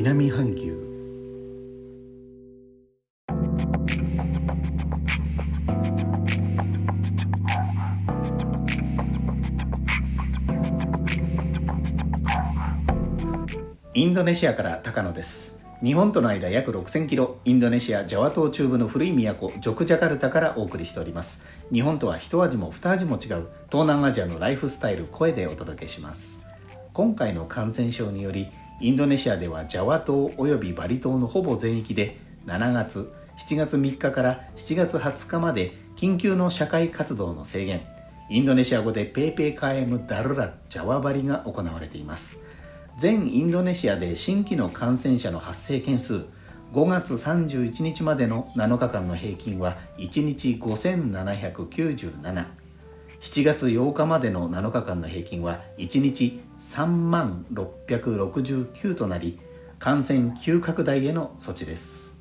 南半球。インドネシアから高野です。日本との間約6000キロインドネシアジャワ島中部の古い都ジョクジャカルタからお送りしております。日本とは一味も二味も違う東南アジアのライフスタイル声でお届けします。今回の感染症によりインドネシアではジャワ島およびバリ島のほぼ全域で7月7月3日から7月20日まで緊急の社会活動の制限。インドネシア語でペーペーカエムダルラジャワバリが行われています。全インドネシアで新規の感染者の発生件数5月31日までの7日間の平均は1日5797 7月8日までの7日間の平均は1日3万669となり感染急拡大への措置です。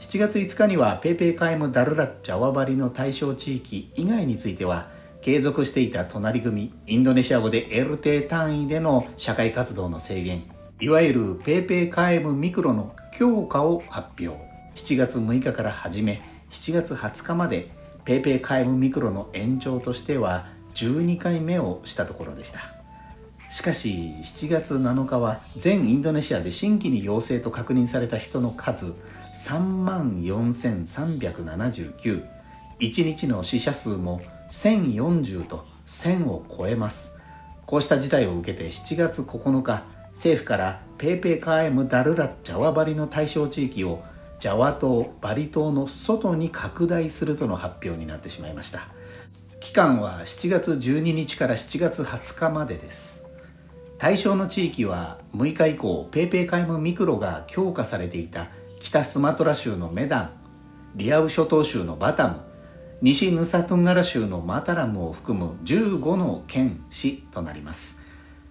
7月5日には PPKM Darurat Jawa Bali の対象地域以外については継続していた隣組インドネシア語で RT 単位での社会活動の制限いわゆる PPKM Mikro の強化を発表。7月6日から始め7月20日までペイペイカエムミクロの延長としては12回目をしたところでした。しかし7月7日は全インドネシアで新規に陽性と確認された人の数3万4379 1日の死者数も1040と1000を超えます。こうした事態を受けて7月9日政府からペーペーカーエムダルラッジャワバリの対象地域をジャワ島バリ島の外に拡大するとの発表になってしまいました。期間は7月12日から7月20日までです。対象の地域は6日以降ペーペーカイムミクロが強化されていた北スマトラ州のメダンリアウ諸島州のバタム西ヌサトンガラ州のマタラムを含む15の県市となります。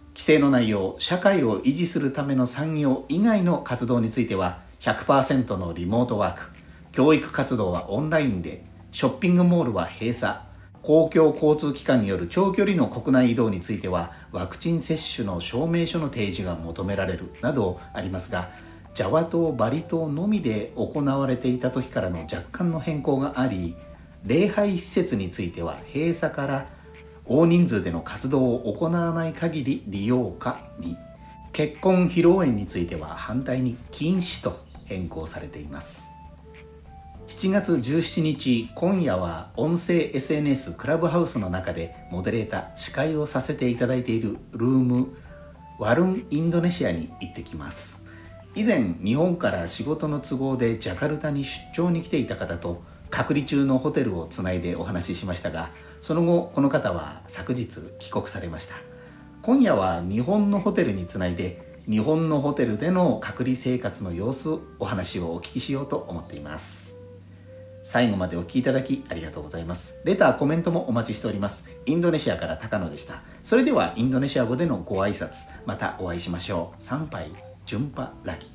規制の内容社会を維持するための産業以外の活動については100%のリモートワーク。教育活動はオンラインで。ショッピングモールは閉鎖。公共交通機関による長距離の国内移動についてはワクチン接種の証明書の提示が求められる。などありますがジャワ島バリ島のみで行われていた時からの若干の変更があり礼拝施設については閉鎖から大人数での活動を行わない限り利用可に。結婚披露宴については反対に禁止と。変更されています。7月17日今夜は音声 SNS クラブハウスの中でモデレーター司会をさせていただいているルームワルンインドネシアに行ってきます。以前日本から仕事の都合でジャカルタに出張に来ていた方と隔離中のホテルをつないでお話ししましたがその後この方は昨日帰国されました。今夜は日本のホテルにつないで日本のホテルでの隔離生活の様子お話をお聞きしようと思っています最後までお聞きいただきありがとうございます。レター、コメントもお待ちしております。インドネシアから高野でした。それではインドネシア語でのご挨拶、またお会いしましょう。参拝、順波ラギ。